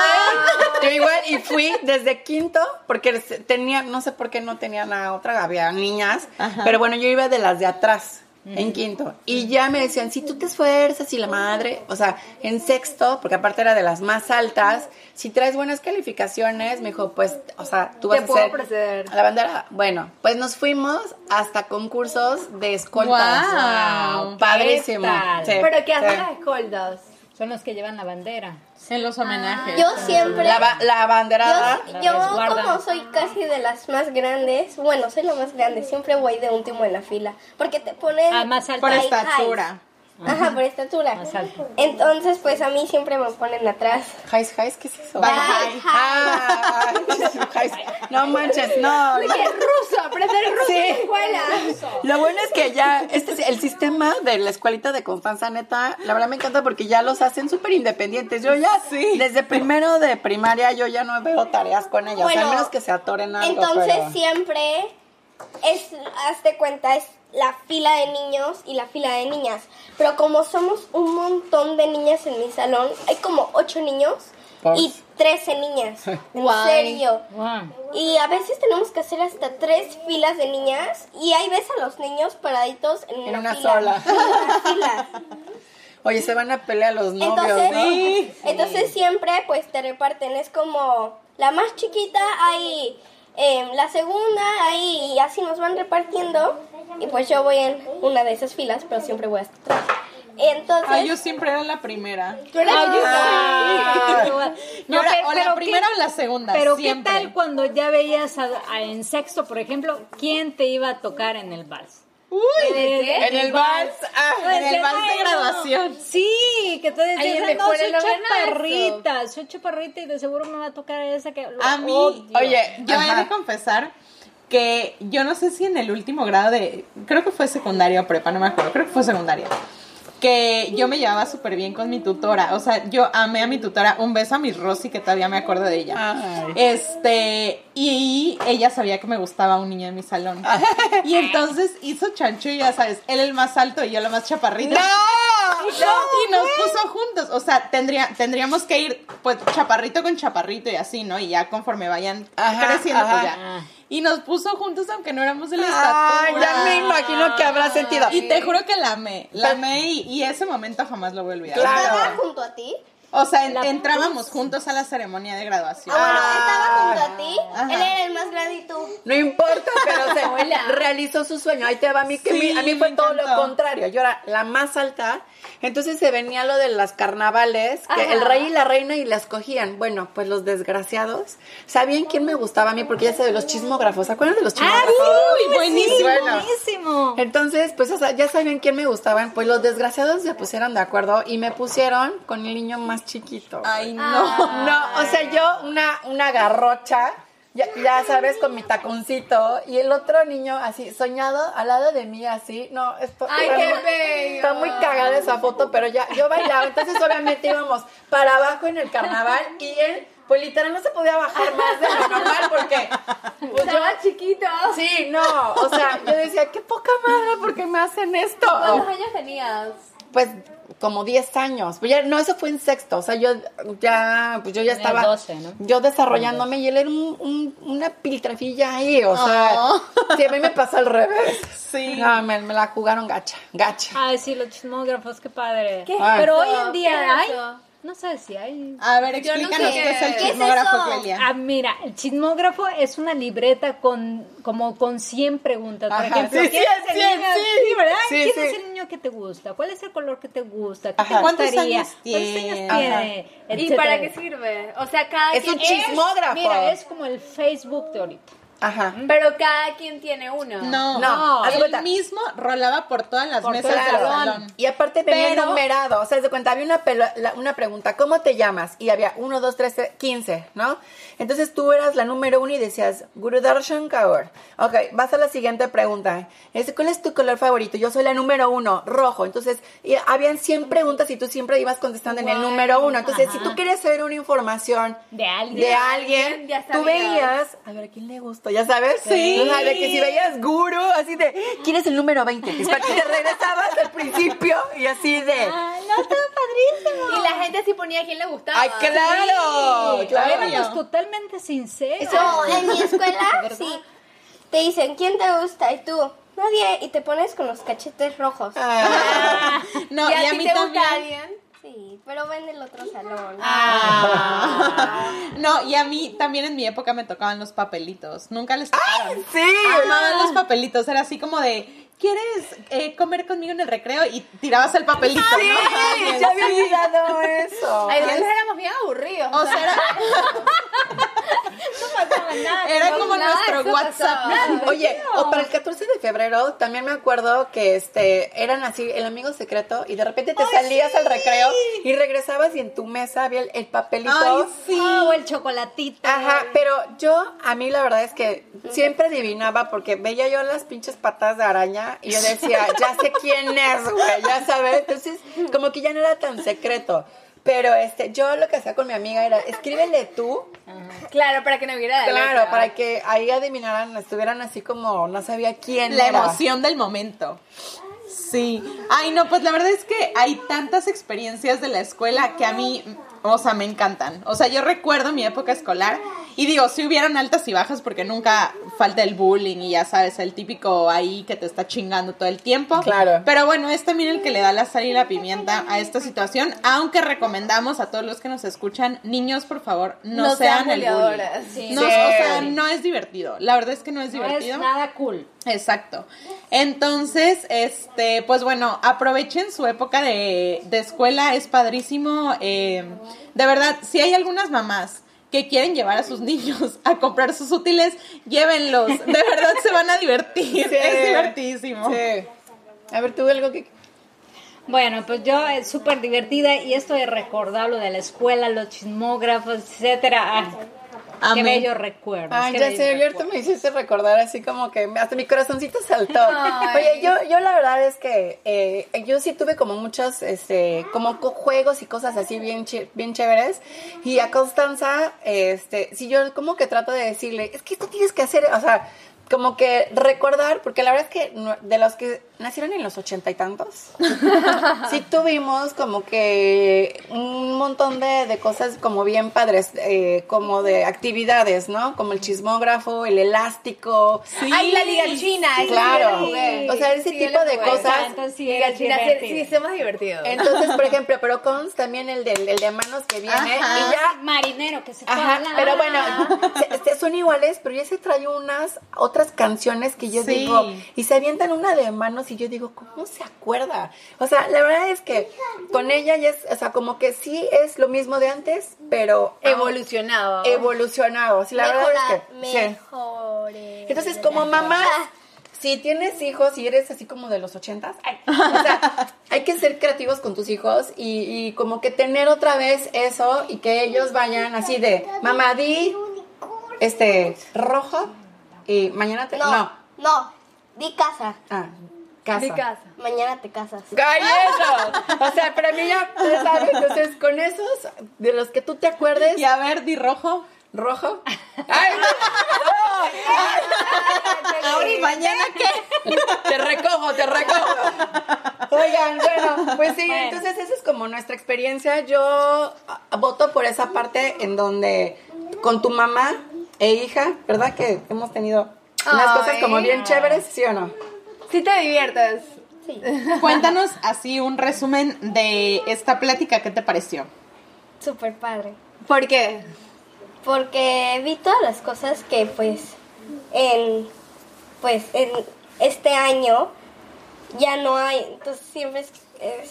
Yo igual y fui desde quinto porque tenía, no sé por qué no tenían a otra, había niñas, Ajá. pero bueno, yo iba de las de atrás. En quinto. Y ya me decían, si tú te esfuerzas y la madre, o sea, en sexto, porque aparte era de las más altas, si traes buenas calificaciones, me dijo, pues, o sea, tú vas Te a puedo ser proceder. a la bandera. Bueno, pues nos fuimos hasta concursos de escoltas. Guau. Padrísimo. ¿Pero qué hacen sí. las escoltas? Son los que llevan la bandera. En los homenajes. Yo siempre... La, ba- la banderada. Yo, La yo resguardan. como soy casi de las más grandes, bueno, soy la más grande, siempre voy de último en la fila, porque te ponen... Ah, más alta. Por high estatura. Ajá, por estatura. Más alto. Entonces, pues a mí siempre me ponen atrás. Highs, highs, ¿qué es eso? Bye, Ah, highs. no manches, no. Es ruso, aprender ruso Sí. en la escuela. Lo bueno es que ya, este es el sistema de la escuelita de Constanza, neta, la verdad me encanta porque ya los hacen súper independientes. Yo ya, desde primero de primaria, yo ya no veo tareas con ellas, Bueno, al menos que se atoren algo. Entonces pero- siempre es, hazte cuenta, es la fila de niños y la fila de niñas. Pero como somos un montón de niñas en mi salón, hay como ocho niños y 13 niñas. En serio. Wow. Y a veces tenemos que hacer hasta tres filas de niñas y hay veces a los niños paraditos en, En una, una fila. sola. En una fila. Oye, se van a pelear los novios, Entonces, ¿no? entonces siempre pues te reparten, es como la más chiquita ahí, em, la segunda ahí y así nos van repartiendo y pues yo voy en una de esas filas, pero siempre voy hasta atrás. Entonces, Ay, yo siempre era la primera. tú Ah. Yo era pe- o la pero primera qué- o la segunda. Pero siempre. ¿qué tal cuando ya veías a- a- en sexto, por ejemplo, quién te iba a tocar en el vals? Uy, En el vals. ah, en el vals de graduación. Sí, que decías, la no, soy chaparrita, soy chaparrita y de seguro me va a tocar esa que lo A mí, odio. Oye, Yo he ajá. de confesar que yo no sé si en el último grado de, creo que fue secundaria o prepa, no me acuerdo, creo que fue secundaria, que yo me llevaba súper bien con mi tutora, o sea, yo amé a mi tutora, un beso a mi Rosy que todavía me acuerdo de ella. Ay. Este, y ella sabía que me gustaba un niño en mi salón. Y entonces hizo chancho, y ya sabes, él el más alto y yo la más chaparrita. ¡No! Y nos puso juntos. O sea, tendría, tendríamos que ir, pues, chaparrito con chaparrito y así, ¿no? Y ya conforme vayan Ajá, creciendo, pues ya. Y nos puso juntos aunque no éramos de la Ay, estatura. ya me imagino que habrá sentido. Y te juro que la amé, la amé y, y ese momento jamás lo voy a olvidar. Claro. ¿Estaba junto a ti? O sea, en- entrábamos juntos a la ceremonia de graduación. Ah, bueno, Ah. estaba junto a ti. Ajá. Él era el más grande y tú. No importa, pero se realizó su sueño. Ahí te va a mí, que Sí, mi- a mí fue todo lo contrario. Yo era la más alta. Entonces se venía lo de las carnavales, que Ajá. el rey y la reina y la escogían. Bueno, pues los desgraciados. ¿Sabían quién me gustaba a mí? Porque ya sé de los chismógrafos. ¿Se acuerdan de los chismógrafos? Uy, buenísimo. Bueno. Buenísimo. Entonces, pues o sea, ya sabían quién me gustaban. Pues los desgraciados se pusieron de acuerdo y me pusieron con el niño más chiquito. Ay, no. No, o sea, yo una, una garrocha, ya, ya sabes, con mi taconcito, y el otro niño así, soñado, al lado de mí, así, no, esto Ay, está qué muy- bello. Está muy cagada esa foto, pero ya, yo bailaba, entonces obviamente íbamos para abajo en el carnaval, y él, pues literal no se podía bajar más de lo normal, porque, pues yo, Estaba chiquito. sí, no, o sea, yo decía, qué poca madre, ¿por qué me hacen esto? ¿Cuántos años tenías? Pues como 10 años. Pues ya, no, eso fue en sexto. O sea, yo ya, pues yo ya estaba 12, ¿no? yo desarrollándome y él era un, un- una piltrafilla ahí. O sea, Oh. sí, a mí me pasó al revés. Sí. No, me, me la jugaron gacha, gacha. Ay, sí, los chismógrafos, qué padre. ¿Qué Pero eso? hoy en día ¿Qué es hay, eso? No sé si hay. A ver, Yo no explícanos sé qué es el qué- ¿qué es chismógrafo, eso? Clelia. Ah, mira, el chismógrafo es una libreta con como con 100 preguntas. Por Ajá, ejemplo, sí, ¿quién sí, es el sí, niño? sí. ¿verdad? Sí, ¿Quién sí. es el niño que te gusta? ¿Cuál es el color que te gusta? ¿Qué Ajá. te ¿Cuántos gustaría? años ¿Cuántos años tiene? tiene? ¿Y Etcétera. para qué sirve? O sea, cada Es quien... un chismógrafo. Mira, es como el Facebook de ahorita. Ajá. Pero cada quien tiene uno. No, No, él cuenta. mismo rolaba por todas las Por mesas del salón. Y aparte venía Pero- numerado, o sea, de cuenta, había una, pelo- la- una pregunta, ¿cómo te llamas? Y había 1, 2, 3, 15, ¿no? Entonces tú eras la número uno y decías, Gurudarshan Kaur. Ok, vas a la siguiente pregunta. Es, ¿Cuál es tu color favorito? Yo soy la número uno, rojo. Entonces, y habían 100 preguntas y tú siempre ibas contestando en el número uno. Entonces, si tú querías saber una información De alguien. de alguien, Ya tú veías, a ver, ¿a quién le ¿Ya sabes? Sí. O sea, de que si veías guru, así de, ¿quién es el número 20? Que es para que te regresabas al principio y así de, Ay, no, todo padrísimo. Y la gente sí ponía a quién le gustaba. ¡ay, claro! claro. Éramos totalmente sinceros. No, en mi escuela, sí. Te dicen, ¿quién te gusta? Y tú, nadie, y te pones con los cachetes rojos. Ah. No, ¿Y y a mí te gusta también. alguien? Sí, pero va en el otro salón. Ah. No, y a mí también en mi época me tocaban los papelitos. Nunca les tocaron. Sí. Amaban los papelitos. Era así como de, ¿quieres eh, comer conmigo en el recreo? Y tirabas el papelito. ¿no? Sí, ya había olvidado eso. Ay, éramos bien aburridos. O sea, era, era como nada, nuestro eso WhatsApp. pasaba. Oye, o para el 14 de febrero también me acuerdo que este eran así el amigo secreto y de repente te salías al recreo y regresabas y en tu mesa había el, el papelito. Ay, sí. O el chocolatito. Ajá, pero yo, a mí la verdad es que siempre adivinaba porque veía yo las pinches patas de araña y yo decía, ya sé quién es, güey, ya sabes. Entonces, como que ya no era tan secreto. Pero este, yo lo que hacía con mi amiga era, escríbele tú, Claro, para que no hubiera la claro, letra. para que ahí adivinaran, estuvieran así como, no sabía quién La era. emoción del momento. Sí. Ay, no, pues la verdad es que hay tantas experiencias de la escuela que a mí, o sea, me encantan. O sea, yo recuerdo mi época escolar y digo, si hubieran altas y bajas porque nunca falta el bullying y ya sabes, el típico ahí que te está chingando todo el tiempo. Claro. Pero bueno, es también el que le da la sal y la pimienta a esta situación, aunque recomendamos a todos los que nos escuchan, niños, por favor, no, No sean sean el bully. buleadoras. Sí. No, Sí. o sea, no es divertido. La verdad es que no es No divertido. es nada cool. Exacto. Entonces, este, pues bueno, aprovechen su época de, de escuela, es padrísimo. eh, de verdad, si hay algunas mamás que quieren llevar a sus niños a comprar sus útiles, llévenlos. De verdad se van a divertir. Sí. Es divertidísimo. Sí. A ver, tú algo que... Bueno, pues yo es súper divertida y esto de recordar lo de la escuela, los chismógrafos, etcétera. ah, qué Amén. bello recuerdo. Ay, ya sé, ahorita me hiciste recordar así como que hasta mi corazoncito saltó. Ay. Oye, yo, yo la verdad es que eh, yo sí tuve como muchos, este, como co- juegos y cosas así bien, ch- bien chéveres. Y a Constanza, este, si yo como que trato de decirle, es que esto tienes que hacer, o sea, como que recordar, porque la verdad es que de los que nacieron en los ochenta y tantos, sí tuvimos como que un montón de, de cosas como bien padres, eh, como de actividades, ¿no? Como el chismógrafo, el elástico. Sí. Ay, la liga china. sí Claro. jugué. O sea, ese Sí, tipo de cosas. Ah, entonces sí Liga china, sí, divertido. sí, somos divertidos. Entonces, por ejemplo, pero Cons también el, del, el de manos que viene Ajá. y ya Marinero que se fue Ajá, a la- pero bueno, se- se- son iguales, pero ya se trae unas otras canciones que yo Sí. digo, y se avientan una de manos y yo digo, ¿cómo se acuerda? O sea, la verdad es que con ella ya es, o sea, como que sí es lo mismo de antes, pero Evolucionado. evolucionado. Sí, la verdad es que sí. Entonces, como mamá, si tienes hijos y eres así como de los ochentas, ay, o sea, hay que ser creativos con tus hijos y, y como que tener otra vez eso y que ellos vayan así de, mamá, di, este, rojo y mañana te... No, No. no, di casa. Ah, casa. Mi casa. Mañana te casas. ¡Ay, eso! O sea, para mí ya, sabes, entonces con esos, de los que tú te acuerdes, Y a ver, di rojo. rojo. ¡Ay, Ahorita, mañana qué? te recojo, te recojo. Oigan, bueno, pues sí, Bueno. entonces esa es como nuestra experiencia. Yo ah, voto por esa parte en donde con tu mamá e hija, ¿verdad? Que hemos tenido unas Ay. cosas como bien chéveres, ¿sí o no? Si te diviertes. Sí, Cuéntanos así un resumen de esta plática, ¿qué te pareció? súper padre. ¿Por qué? Porque vi todas las cosas que pues en pues en este año ya no hay. Entonces siempre es-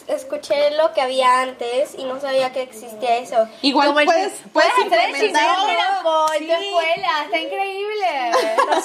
escuché lo que había antes y no sabía que existía eso. Igual Como el puedes, puedes hacer el implementar. chismógrafo en tu Sí. escuela. Está increíble.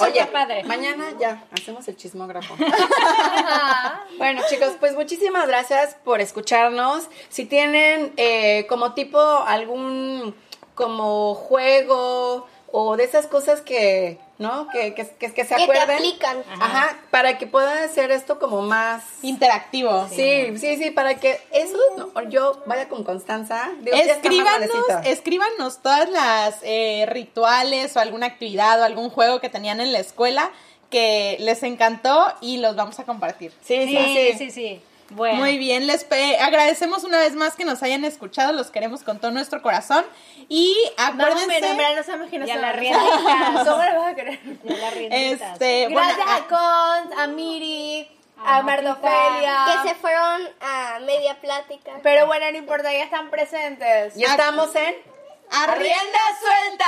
Oye, padre. mañana ya hacemos el chismógrafo. bueno, chicos, pues muchísimas gracias por escucharnos. Si tienen eh, como tipo algún como juego o de esas cosas que, ¿no? Que, que, que, que se Que te acuerden. aplican. Ajá, para que puedan hacer esto como más... Interactivo. Sí, sí, sí, para que eso, no, yo vaya con Constanza. Digo, Escríbanos, escríbanos todas las eh, rituales o alguna actividad o algún juego que tenían en la escuela que les encantó y los vamos a compartir. Sí, sí, Sí, sí. sí, sí. Bueno. Muy bien, les agradecemos una vez más que nos hayan escuchado, los queremos con todo nuestro corazón y No, acuérdense, mira, mira, no sabemos quiénes Y a la riendita. ¿Cómo lo vas a querer? Este, bueno, Gracias a- a Cons, a Miri, A a. Que se fueron a media plática. Pero bueno, no importa, ya están presentes. Y estamos en Arrienda suelta.